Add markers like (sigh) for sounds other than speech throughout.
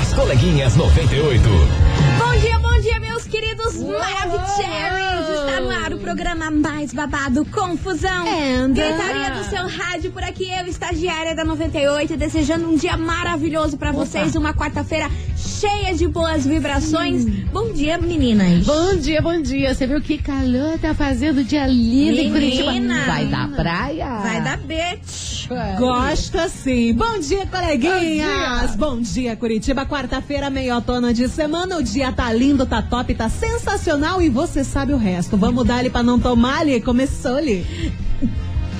As coleguinhas 98. Bom dia, bom dia, meus queridos Maravicheries! Está no ar o programa mais babado Confusão. And- Gritaria do seu rádio por aqui, eu, estagiária da 98, desejando um dia maravilhoso pra vocês, uma quarta-feira cheia de boas vibrações. Bom dia, meninas. Bom dia, bom dia. Você viu que calor tá fazendo dia lindo em Curitiba? Menina. Vai da praia. Vai dar bitch. Gosto sim. Bom dia, coleguinhas. Bom dia, Curitiba. Quarta-feira, meio outono de semana. O dia tá lindo, tá top, tá sensacional e você sabe o resto. Vamos dar ali pra não tomar ali. Começou-lhe.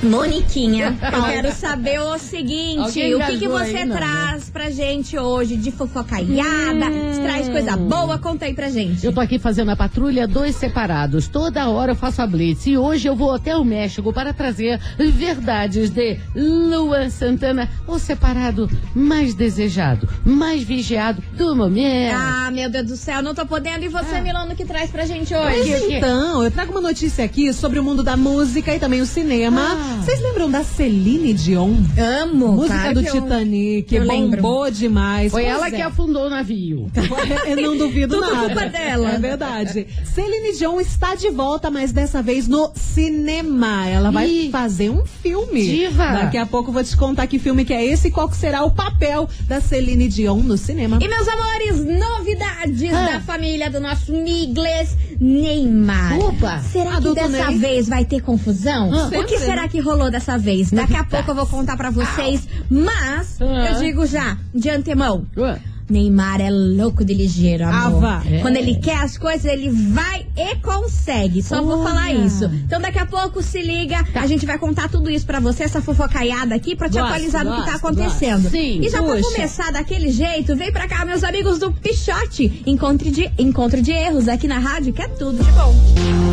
Moniquinha, (laughs) eu quero saber o seguinte: o que, que você aí, não, traz pra gente hoje de fofocaiada? Se traz coisa boa, conta aí pra gente. Eu tô aqui fazendo a patrulha dois separados. Toda hora eu faço a blitz. E hoje eu vou até o México para trazer verdades de Luan Santana, o separado mais desejado, mais vigiado do momento. Ah, meu Deus do céu, não tô podendo. E você, Ah. Milano, que traz pra gente Mas hoje? quê? então, eu trago uma notícia aqui sobre o mundo da música e também o cinema. Ah. Vocês lembram da Celine Dion? Amo. Música claro do eu- Titanic, eu lembro. bombou demais. Foi Pois ela é. que afundou o navio. (laughs) Eu não duvido Tudo nada. culpa dela. É verdade. Celine Dion está de volta, mas dessa vez no cinema. Ela vai Ih. fazer um filme. Diva. Daqui a pouco eu vou te contar que filme que é esse e qual será o papel da Celine Dion no cinema. E meus amores, novidades Ah. da família do nosso Migles Neymar. Opa. Será que dessa Ney. vez vai ter confusão? Ah. o que será que rolou dessa vez? Daqui a pouco eu vou contar pra vocês, mas Ah. eu digo já, de antemão. Ué. Neymar é louco de ligeiro, amor. Ava. É. Quando ele quer as coisas, ele vai e consegue. Só vou Olha. falar isso. Então daqui a pouco se liga, a gente vai contar tudo isso pra você, essa fofocaiada aqui, pra te Gosto, atualizar do que tá gosto, acontecendo. gosto. Sim, e já pra puxa. começar daquele jeito, vem pra cá, meus amigos do Pichote. Encontro de, encontro de erros aqui na rádio, que é tudo de bom.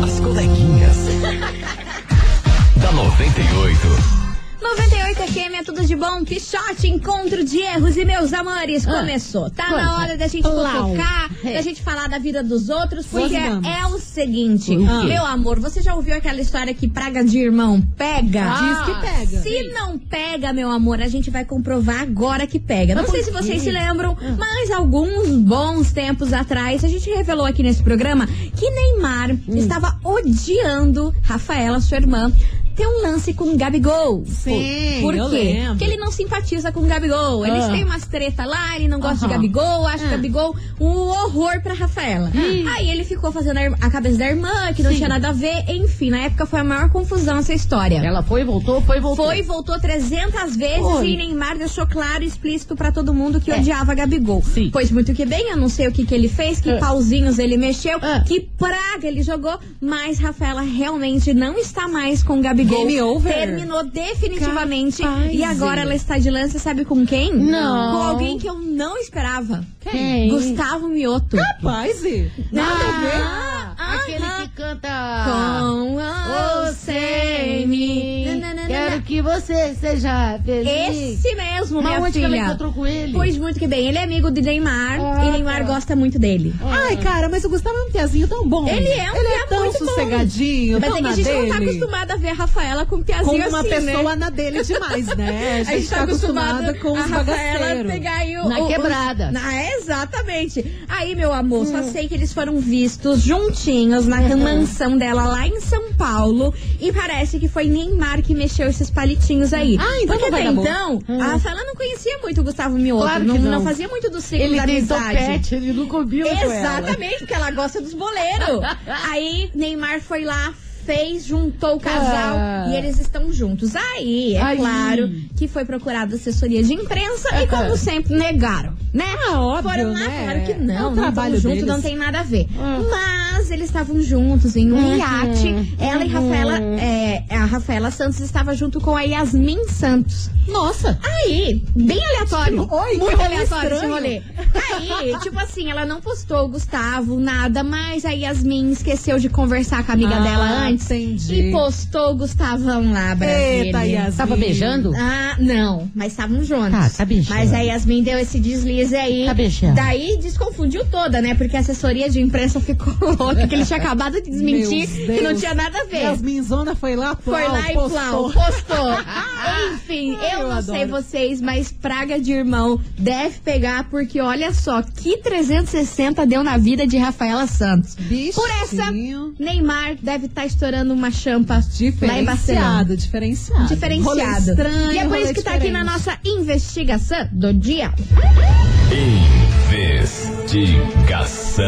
As coleguinhas. (laughs) da 98. 98 FM é tudo de bom, Pichote, encontro de erros e meus amores, Ah, começou. Tá conta. na hora da gente fofocar, É. da gente falar da vida dos outros, porque é o seguinte, meu amor, você já ouviu aquela história que praga de irmão pega? Ah, Diz que pega. Se não pega, meu amor, a gente vai comprovar agora que pega. Não sei se vocês se lembram, Ah. mas alguns bons tempos atrás, a gente revelou aqui nesse programa que Neymar Hum. estava odiando Rafaela, sua irmã, ter um lance com Gabigol. Sim, Por eu quê? Porque ele não simpatiza com o Gabigol. Eles Ah. têm umas treta lá, ele não gosta de Aham. Gabigol, acha Ah. Gabigol um horror pra Rafaela. Aí ele ficou fazendo a cabeça da irmã, que não Sim. tinha nada a ver. Enfim, na época foi a maior confusão essa história. Ela foi, voltou, foi, voltou. Foi, voltou 300 vezes Foi. e Neymar deixou claro e explícito pra todo mundo que É. odiava Gabigol. Sim. Pois muito que bem, eu não sei o que, que ele fez, que É. pauzinhos ele mexeu, É. que praga ele jogou, mas Rafaela realmente não está mais com Gabigol. Game over. Terminou definitivamente Capaz. e agora ela está de lance, sabe com quem? Não. Com alguém que eu não esperava. Quem? Gustavo Mioto. Rapaz, e- Nada Ah, a ver. aquele Aham. que canta. Com ou sem mim. Quero que você seja feliz. Esse mesmo, Mas minha onde que filha. ela encontrou com ele? Pois muito que bem, ele é amigo de Neymar Ah, e Neymar tá. gosta muito dele. Ai, cara, mas o Gustavo é um piazinho tão bom. Ele é um Ele é tão sossegadinho, Mas tão é que a gente dele. não tá acostumada a ver a Rafaela com com piazinho uma assim, pessoa né? na dele demais, né? A (laughs) gente tá acostumada com a os Rafaela pegar aí o, Na quebrada. Na, exatamente. Aí, meu amor, Hum. só sei que eles foram vistos juntinhos na mansão dela lá em São Paulo. E parece que foi Neymar que mexeu esses palitinhos aí. Ah, então Porque não vai até então, Hum. a Rafaela não conhecia muito o Gustavo Mioto. Claro não, que não. não fazia muito do ciclo Ele da amizade. topete, ele não combina com ela. Exatamente, porque ela gosta dos boleiros. (laughs) Aí Neymar foi lá, fez, juntou o casal Ah. e eles estão juntos. Aí, é Aí. claro que foi procurada assessoria de imprensa e, como sempre, negaram, né? Ah, óbvio, Foram lá, né? falaram que É não, o não trabalho estão juntos, deles. não tem nada a ver. Ah. Mas eles estavam juntos em um Uhum. iate. Ela e Rafaela, é, a Rafaela Santos estava junto com a Yasmin Santos. Nossa! Aí, bem aleatório. Oi, muito aleatório esse rolê. Aí, (laughs) tipo assim, ela não postou o Gustavo, nada, mas a Yasmin esqueceu de conversar com a amiga Ah, dela antes. entendi. E postou o Gustavão lá, Brasília. Eita, Yasmin. Tava beijando? Ah, não, mas estavam juntos. Tá, tá beijando. Mas a Yasmin deu esse deslize aí. Tá beijando. Daí desconfundiu toda, né? Porque a assessoria de imprensa ficou (laughs) louca que ele tinha acabado de desmentir que não tinha nada a ver. Yasmin Zona foi lá, Foi lá e postou. plau, postou. (laughs) Enfim, Ai, eu eu não sei adoro. vocês, mas praga de irmão deve pegar, porque olha só, que 360 deu na vida de Rafaela Santos. Bichinho. Por essa, Neymar deve estar estourando uma champa lá em Barcelona. Diferenciado, diferenciado. Estranho, e é por isso que tá aqui na nossa investigação do dia. Investigação.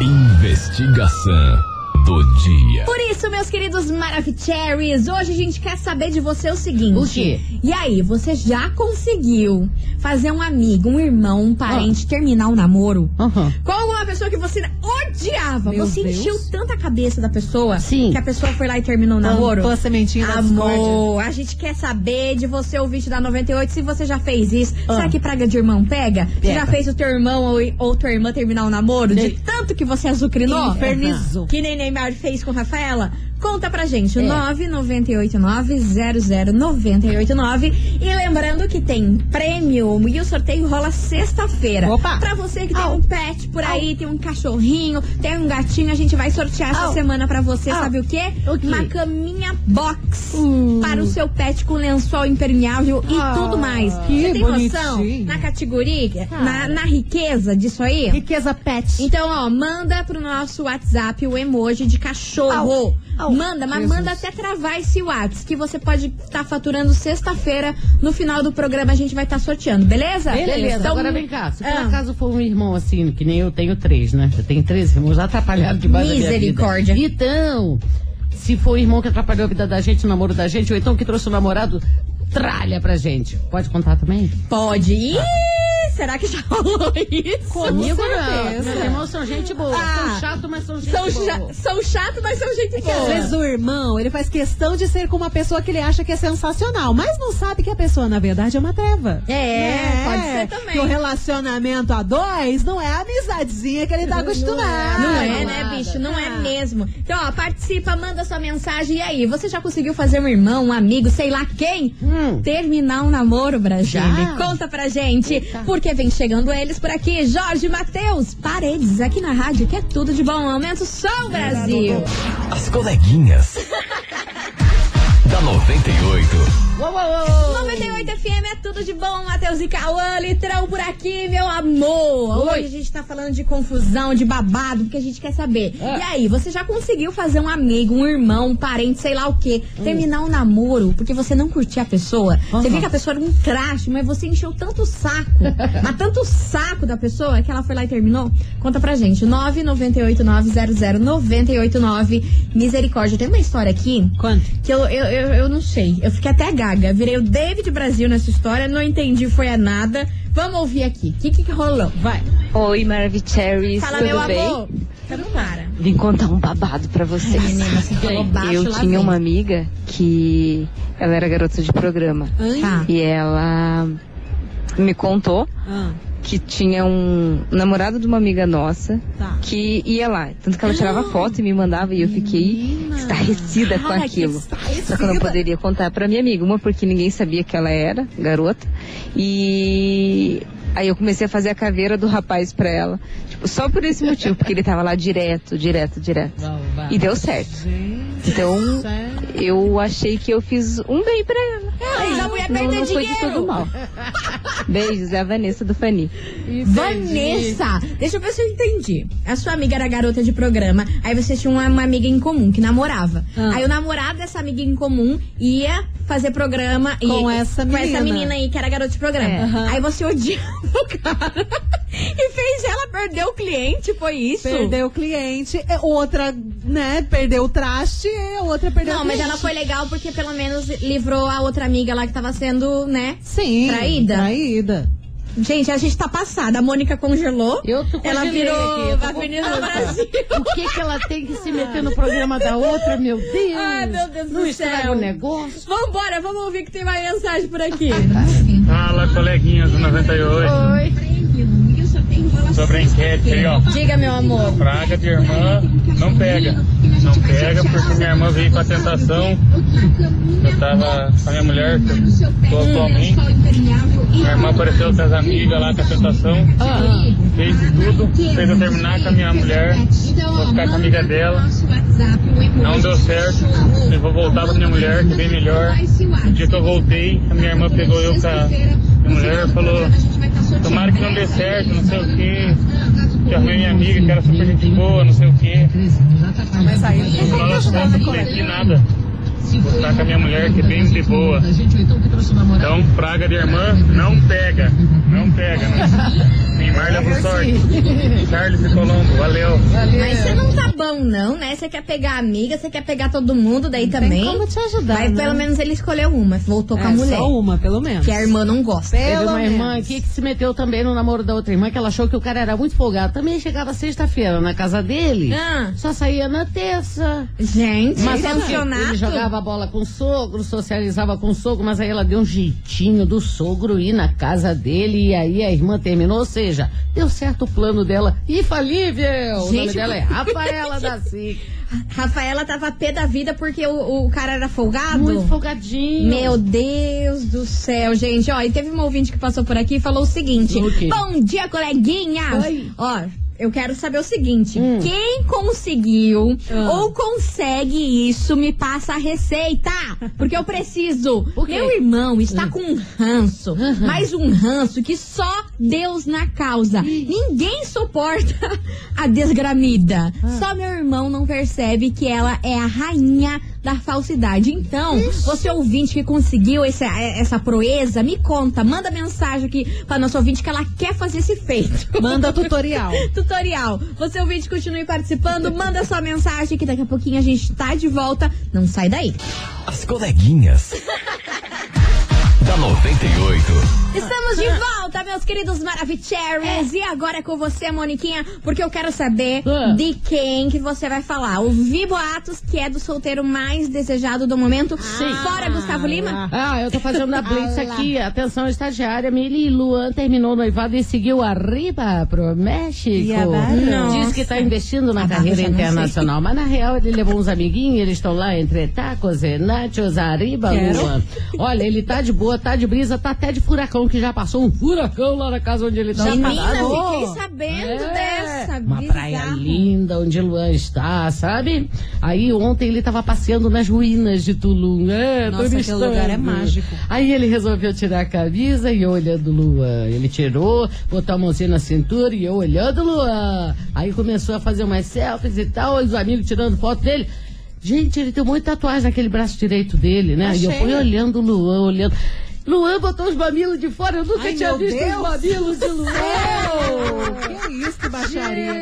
Investigação do dia. Por isso, meus queridos Maravicheries, hoje a gente quer saber de você o seguinte. O quê? E aí, você já conseguiu fazer um amigo, um irmão, um parente terminar o namoro? Aham. Com alguma pessoa que você odiava. Meu você Deus. encheu tanta a cabeça da pessoa Sim. que a pessoa foi lá e terminou o namoro. Plantou a sementinha. Amor, a gente quer saber de você, ouvinte da 98, se você já fez isso. Ah. Será que praga de irmão pega? Você já fez o teu irmão ou, ou tua irmã terminar o namoro? De tanto que você azucrinou? Infernizou. Que nem Neymar fez com Rafaela? Conta pra gente, É. 998900989. E lembrando que tem prêmio e o sorteio rola sexta-feira. Opa! Pra você que tem um pet por aí, tem um cachorrinho, tem um gatinho, a gente vai sortear essa Au. semana pra você, Au. sabe o quê? O quê? Uma caminha box Hum. para o seu pet com lençol impermeável e Ah, tudo mais. que Você tem noção bonitinho. na categoria, na, na riqueza disso aí? Riqueza pet. Então, ó, manda pro nosso WhatsApp o emoji de cachorro. Manda, mas Jesus. manda até travar esse WhatsApp, que você pode estar faturando sexta-feira. No final do programa a gente vai estar sorteando, beleza? Beleza, Então, agora vem cá. Se por ah. acaso for um irmão assim, que nem eu tenho três, né? Eu tenho três irmãos já atrapalharam demais a minha vida. Misericórdia. Então, se for o irmão que atrapalhou a vida da gente, o namoro da gente, ou então que trouxe o namorado, tralha pra gente. Pode contar também? Pode. Ih, será que já (laughs) rolou isso? Comigo não. certeza. Meus irmãos são gente boa. Ah. são chatos, mas são gente São, boa. são chato, mas são gente Que às boa. vezes o irmão, ele faz questão de ser com uma pessoa que ele acha que é sensacional, mas não sabe que a pessoa, na verdade, é uma treva. É, pode ser também. Que o relacionamento a dois não é a amizadezinha que ele tá acostumado. Não é, Ai, né, nada. bicho? Não é mesmo. Então, ó, participa, manda sua mensagem. E aí, você já conseguiu fazer um irmão, um amigo, sei lá quem? Hum. Terminar um namoro, Brasil? Já? Conta pra gente. Eita. Porque vem chegando eles por aqui. Jorge Matheus, paredes aqui na rádio, que é tudo de bom. Aumenta o som, Brasil. As coleguinhas. Da 98. Uou, uou, uou. 98 FM é tudo de bom, Matheus e Cauã, litrão por aqui, meu amor. Oi. Hoje a gente tá falando de confusão, de babado, porque a gente quer saber. Ah. E aí, você já conseguiu fazer um amigo, um irmão, um parente, sei lá o quê, terminar um namoro porque você não curtia a pessoa? Você Aham. viu que a pessoa era um traste, mas você encheu tanto o saco, (laughs) mas tanto o saco da pessoa que ela foi lá e terminou? Conta pra gente, 998900989. Misericórdia. Tem uma história aqui Quanto? que eu, eu, eu, eu não sei. Eu fiquei até gaga. Virei o David Brasil nessa história, não entendi, foi a nada. Vamos ouvir aqui. O que, que rolou? Vai. Oi, Maravicheries, Fala, tudo meu bem? amor. Não para. Vim contar um babado pra vocês. Ai, menina, você falou baixo, Eu tinha vem. uma amiga que ela era garota de programa Ai. Tá. e ela me contou Ah, que tinha um namorado de uma amiga nossa tá. que ia lá, tanto que ela tirava foto e me mandava e eu fiquei estarrecida com aquilo. Só que eu não poderia contar pra minha amiga, uma porque ninguém sabia que ela era garota. E aí eu comecei a fazer a caveira do rapaz pra ela, tipo, só por esse (laughs) motivo, porque ele tava lá direto, direto, direto. E deu certo. Gente, Então, eu achei que eu fiz um bem pra ela. Mas a mulher Não, perdeu não foi de dinheiro. todo mal. Beijos, é a Vanessa do Fani. Vanessa, deixa eu ver se eu entendi. A sua amiga era garota de programa, aí você tinha uma, uma amiga em comum que namorava. Ah. Aí o namorado dessa amiga em comum ia fazer programa e- Com essa com essa menina. menina aí que era garota de programa. É. Aí você odiava o cara (laughs) e fez ela perder o cliente, foi isso? Perdeu o cliente, é, outra, né, perdeu o traste, e a outra perdeu Não, o mas cliente. ela foi legal porque pelo menos livrou a outra amiga lá que tava sendo, né? Sim. Traída? Traída. Gente, a gente tá passada. A Mônica congelou. Eu tô Ela virou aqui, tô Avenida confusa. Brasil. Por que, que ela tem que se meter no programa da outra, meu Deus? Ai, meu Deus Não do estraga céu. o negócio. Vambora, vamos ouvir que tem mais mensagem por aqui. Fala, coleguinhas do 98. Oi. Sobre a enquete aí, ó. Diga, meu amor. Praga de irmã não pega. Não pega porque minha irmã veio com a tentação. Eu tava com a minha mulher, que eu tô atualmente. Minha irmã apareceu com as amigas lá com a tentação. Fez de tudo, fez eu terminar com a minha mulher. Vou ficar com a amiga dela. Não deu certo. Eu vou voltar pra minha mulher, que é bem melhor. No dia que eu voltei, a minha irmã pegou eu com a minha mulher e falou: Tomara que não dê certo, não sei o. Que arrumei minha amiga, que era super gente boa, não sei o quê. Mas aí não entendi nada. Ficar com a minha mulher, que é bem de boa. Então, praga de irmã, não pega. Não pega. Não. Neymar leva sorte. (laughs) Charles e Colombo, valeu. Mas você não tá bom, não, né? Você quer pegar amiga, você quer pegar todo mundo daí também. Tem como te ajudar, Mas né? pelo menos ele escolheu uma, voltou com a É, mulher. Só uma, pelo menos. Que a irmã não gosta. Teve Pelo uma irmã menos. aqui que se meteu também no namoro da outra irmã, que ela achou que o cara era muito folgado. Também chegava sexta-feira na casa dele, Ah. só saía na terça. Gente, Mas ele jogava bola com o sogro, socializava com o sogro, mas aí ela deu um jeitinho do sogro ir na casa dele e aí a irmã terminou, ou seja, deu certo o plano dela. Infalível! o nome Gente, dela é Rafaela da (laughs) SIC. Rafaela tava pé da vida porque o, o cara era folgado. Muito folgadinho. Meu Deus do céu, gente. Ó, e teve um ouvinte que passou por aqui e falou o seguinte? Bom dia, coleguinhas. Oi. Ó. Eu quero saber o seguinte: Hum. quem conseguiu Ah. ou consegue isso, me passa a receita. Porque eu preciso. (laughs) Por? Meu irmão está com um ranço, Uhum. mais um ranço que só Deus na causa. Ninguém suporta (laughs) a desgramida. Ah. Só meu irmão não percebe que ela é a rainha da falsidade. Então, você ouvinte que conseguiu essa, essa proeza, me conta, manda mensagem aqui para nosso ouvinte que ela quer fazer esse feito. Manda (laughs) tutorial. Tutorial. Você ouvinte, continue participando, manda sua mensagem que daqui a pouquinho a gente tá de volta. Não sai daí. As coleguinhas. (laughs) da 98. Estamos de volta, meus queridos Maravicheries. E agora é com você, Moniquinha, porque eu quero saber Ah. de quem que você vai falar. Ouvi boatos que é do solteiro mais desejado do momento. Sim. Fora Gustavo Lima. Ah, eu tô fazendo a blitz aqui. Atenção, estagiária. Mili Luan terminou o noivado e seguiu arriba pro México. Barra? Diz que tá investindo na A carreira internacional. Mas na real ele levou uns amiguinhos, eles estão lá entre tacos e nachos, arriba, Quero. Luan. Olha, ele tá de boa, tá de brisa, tá até de furacão, que já passou um furacão lá na casa onde ele tá Menina, parado. fiquei sabendo É, dessa. Uma bizarro. praia linda onde Luan está, sabe? Aí ontem ele tava passeando nas ruínas de Tulum. É, Nossa, aquele lugar é mágico. Aí ele resolveu tirar a camisa e eu olhando o Luan. Ele tirou, botou a mãozinha na cintura e eu olhando o Luan. Aí começou a fazer umas selfies e tal, os amigos tirando foto dele. Gente, ele tem um monte de tatuagem naquele braço direito dele, né? E eu Achei. fui olhando o Luan, olhando. Luan botou os mamilos de fora, eu nunca Ai, tinha visto Deus. os mamilos de Luan. que isso, que baixaria.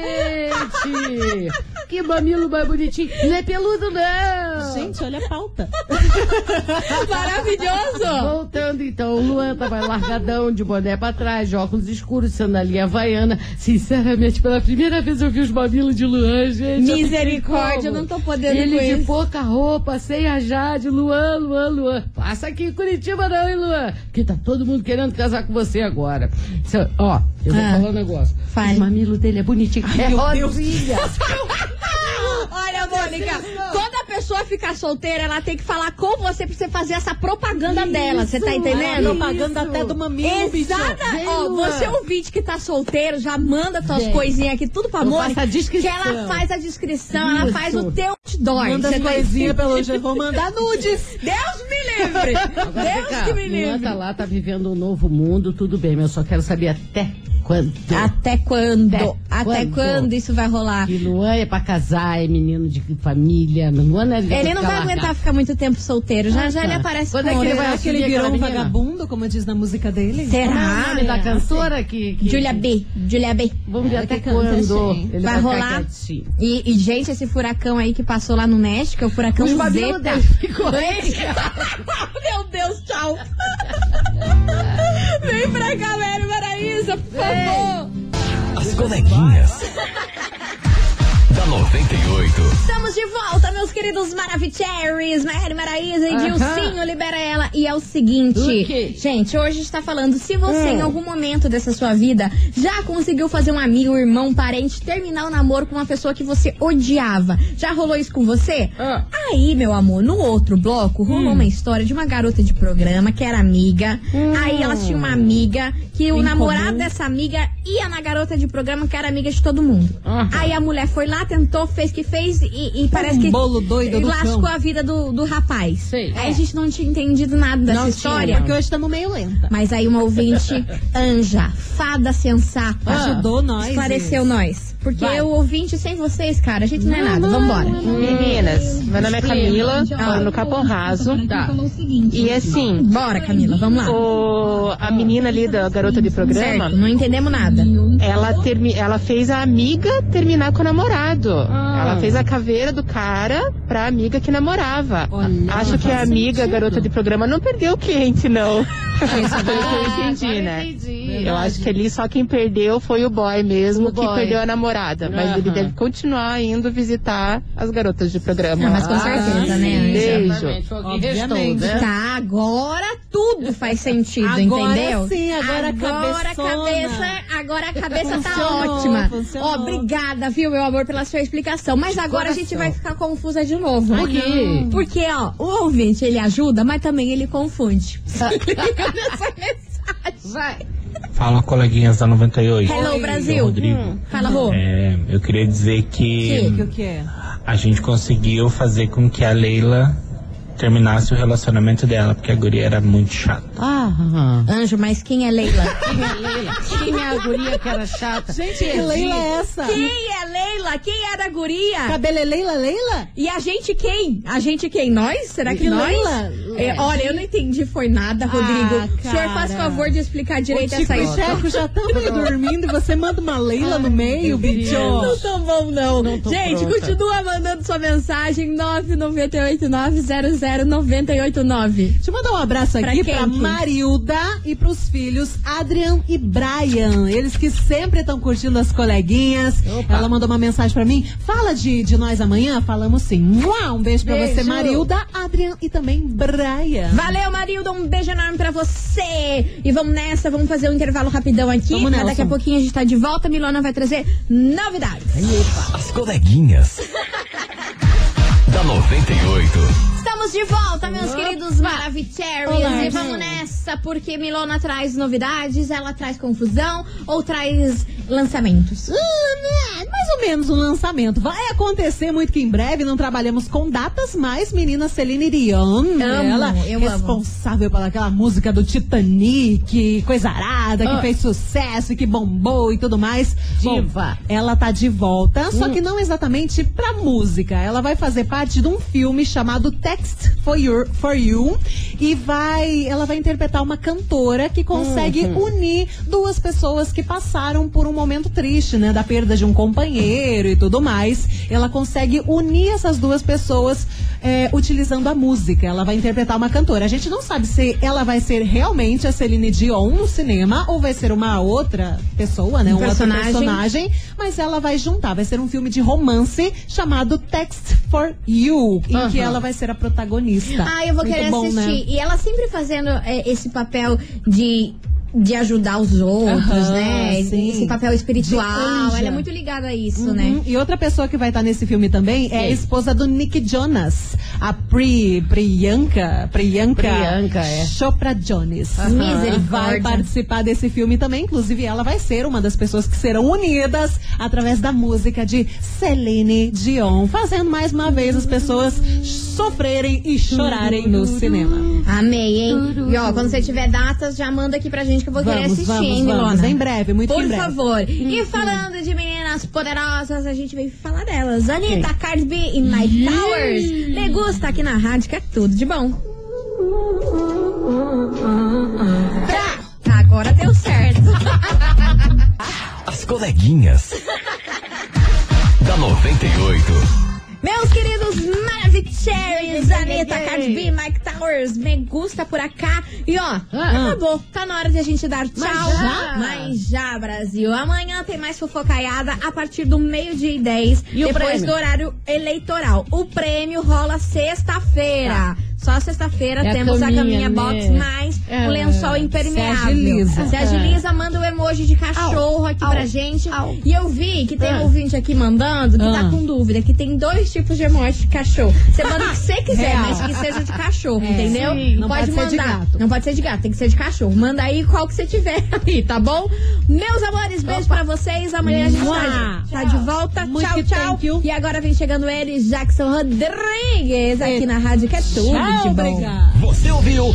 Gente, que mamilo mais bonitinho. Não é peludo, não. Gente, olha a pauta. (laughs) Maravilhoso. Voltando então, o Luan tava largadão, de boné pra trás, de óculos escuros, sandalinha havaiana. Sinceramente, pela primeira vez eu vi os mamilos de Luan, gente. Misericórdia, eu não tô podendo Ele de isso. pouca roupa, sem a Jade, Luan, Luan, Luan. Passa aqui em Curitiba não, hein, Luan? Que tá todo mundo querendo casar com você agora. Cê- ó, eu vou Ah. falar um negócio. Fale. O mamilo dele é bonitinho. é meu (laughs) Deus. Pessoa ficar solteira, ela tem que falar com você pra você fazer essa propaganda dela. Você tá entendendo? Propaganda até do mamilo, bicho. Exata. Vem, Ó, você ouvinte que tá solteiro, já manda Vem. coisinhas aqui, tudo pra Mônica. Que ela faz a descrição, ela Isso. faz o teu outdoor. Manda as tá coisinhas pelo jeito. Vou mandar nudes. Deus me livre! Agora, Deus cá, que me livre! tá lá, tá vivendo um novo mundo, tudo bem, mas eu só quero saber até quando. Até quando? Até Até quando? quando isso vai rolar? Que Luan é pra casar, é menino de família. Luan não é Ele não vai aguentar ficar muito tempo solteiro. Já Ah, já tá. ele aparece Quando com é que ele vai Será que ele virou um vagabundo, como diz na música dele? Como é o Será? nome da cantora que. que- Julia B. Julia B. Vamos ver Ela até quando ele Vai vai, rolar? E, e, gente, esse furacão aí que passou lá no México, é o furacão Os Zeta. ficou (laughs) Meu Deus, tchau. (laughs) Vem pra cá, velho, Maraísa, por favor. As coleguinhas. (laughs) da da 98. Estamos de volta, meus queridos Maravicheries, Mary Maraísa e Aham. Dilcinho, libera ela. E é o seguinte, gente, hoje está falando, se você Hum. em algum momento dessa sua vida já conseguiu fazer um amigo, um irmão, um parente, terminar o namoro com uma pessoa que você odiava, já rolou isso com você? Ah. Aí, meu amor, no outro bloco, rolou Hum. uma história de uma garota de programa que era amiga. Aí elas tinham uma amiga que o Em namorado comum. dessa amiga ia na garota de programa que era amiga de todo mundo. Aham. Aí a mulher foi lá, tentou, fez que fez e, e parece um que bolo doido do lascou cão. a vida do, do rapaz. Sei. Aí É. a gente não tinha entendido nada dessa Não história. tinha. Porque hoje estamos meio lenta. Mas aí uma ouvinte, (laughs) Anja, fada sensata. Ajudou nós. esclareceu nós. Porque Vai. o ouvinte sem vocês, cara, a gente não é nada. Vambora. Meninas, meu nome é Camila, Ah. moro no Capão Raso. Tá. E assim, Bora, Camila, vamos lá. o, a menina ali da garota de programa, Certo, não entendemos nada. ela, termi, ela fez a amiga terminar com o namorado. Ah. Ela fez a caveira do cara pra amiga que namorava. Olha, Acho que a amiga, garota de programa, não perdeu o cliente, não. (laughs) Foi isso que eu entendi, Agora né? entendi. Eu acho que ali só quem perdeu foi o boy mesmo, O que boy. perdeu a namorada. Mas ele Aham. deve continuar indo visitar as garotas de programa. Ah, mas com certeza, né, Anja? Beijo. Exatamente, foi o que Obviamente. restou, né? Tá, agora tudo faz sentido, Agora entendeu? sim, agora a agora a cabeça, agora a cabeça tá Funcionou, ótima. funcionou. Obrigada, viu, meu amor, pela sua explicação. Mas agora a gente vai ficar confusa de novo. Por quê? Porque, ó, o ouvinte, ele ajuda, mas também ele confunde. (laughs) Nessa mensagem. Vai. Fala, coleguinhas da 98. Hello, Brasil. Rodrigo. Fala, Rô. É, eu queria dizer que Que o que é? a gente conseguiu fazer com que a Leila terminasse o relacionamento dela, porque a guria era muito chata. Ah, Anjo, mas quem é Leila? quem é Leila? Quem é a guria que era chata? Gente, que Leila é essa? quem é Leila? Quem era a guria? Cabelo é Leila, Leila? E a gente quem? A gente quem? Nós? Será que, Que nós? Leila? É, olha, eu não entendi, foi nada, Rodrigo. Ah, o senhor faz favor de explicar direito o essa e história. Checo já estão meio dormindo e você manda uma Leila no meio, bicho. Não tão bom, não. Não tô Gente, pronta. continua mandando sua mensagem 998900989. Deixa eu mandar um abraço Pra aqui pra Kim? Marilda e pros filhos Adrian e Brian. Eles que sempre estão curtindo as coleguinhas. Opa. Ela mandou uma mensagem pra mim. Fala de, de nós amanhã? Falamos sim. Mua! Um beijo pra Beijo. você, Marilda, Adrian e também Brian. Valeu, Marilda, um beijo enorme pra você. E vamos nessa, vamos fazer um intervalo rapidão aqui. Vamos, mas daqui a pouquinho a gente tá de volta. Milona vai trazer novidades. As coleguinhas. (laughs) da 98. Estamos de volta, meus queridos Maravicheries. Olá, E vamos nessa, porque Milona traz novidades, ela traz confusão ou traz lançamentos? Ah, né? Mais ou menos um lançamento. Vai acontecer muito que em breve não trabalhamos com datas, mas menina Celine Dion, ela eu amo. responsável pela aquela música do Titanic, coisa arada, que Ah. fez sucesso e que bombou e tudo mais. Diva. Bom, ela tá de volta, só que não exatamente pra música. Ela vai fazer parte de um filme chamado Text for You, for you e vai, ela vai interpretar uma cantora que consegue unir duas pessoas que passaram por um momento triste, né, da perda de um companheiro e tudo mais. Ela consegue unir essas duas pessoas é, utilizando a música. Ela vai interpretar uma cantora. A gente não sabe se ela vai ser realmente a Celine Dion no cinema ou vai ser uma outra pessoa, né, Um um, outro personagem. personagem, mas ela vai juntar. Vai ser um filme de romance chamado Text for You, em Aham. que ela vai ser a protagonista. Ah, eu vou Muito querer bom, assistir. Né? E ela sempre fazendo é, esse papel de. De ajudar os outros, Aham, né? sim. Esse papel espiritual. Ela é muito ligada a isso, Uhum. né? E outra pessoa que vai estar nesse filme também é a esposa do Nick Jonas, a Pri, Priyanka, Priyanka, Priyanka, é. Chopra Jones. Misericórdia. Vai participar desse filme também, inclusive ela vai ser uma das pessoas que serão unidas através da música de Celine Dion, fazendo mais uma vez as pessoas sofrerem e chorarem no cinema. Amei, hein? E ó, quando você tiver datas, já manda aqui pra gente que eu vou querer Vamos, assistir, vamos, hein, vamos. Milona? Em breve, muito Por em breve. favor. E falando de meninas poderosas, a gente veio falar delas. Anitta, Cardi B e Night Towers. Me gusta aqui na rádio, que é tudo de bom. Tá, agora deu certo. As coleguinhas. (laughs) da 98. Meus queridos Maravicheries, Anitta, Cardi B, Mike Towers, me gusta por acá. E ó, acabou. Tá na hora de a gente dar tchau. Mas já? Mas já, Brasil. Amanhã tem mais fofocaiada a partir do meio-dia e 10. E o depois do horário eleitoral. O prêmio rola sexta-feira. Só sexta-feira É a temos a caminha, caminha box né? mais É, o lençol impermeável. se agiliza. Se agiliza, manda um emoji de cachorro aqui pra gente. E eu vi que tem um Ah. ouvinte aqui mandando que tá Ah. com dúvida, que tem dois tipos de emoji de cachorro. Você manda o que você quiser, Real. mas que seja de cachorro, É, entendeu? sim. Não pode ser de mandar. gato. Não pode ser de gato, tem que ser de cachorro. Manda aí qual que você tiver (laughs) aí, tá bom? Meus amores, beijo pra vocês. Amanhã a gente tá, tá de volta. Muito tchau, tchau. thank you. E agora vem chegando ele, Jackson Rodrigues, aqui na rádio, que é tudo Tchau, de bom. obrigada. Você ouviu?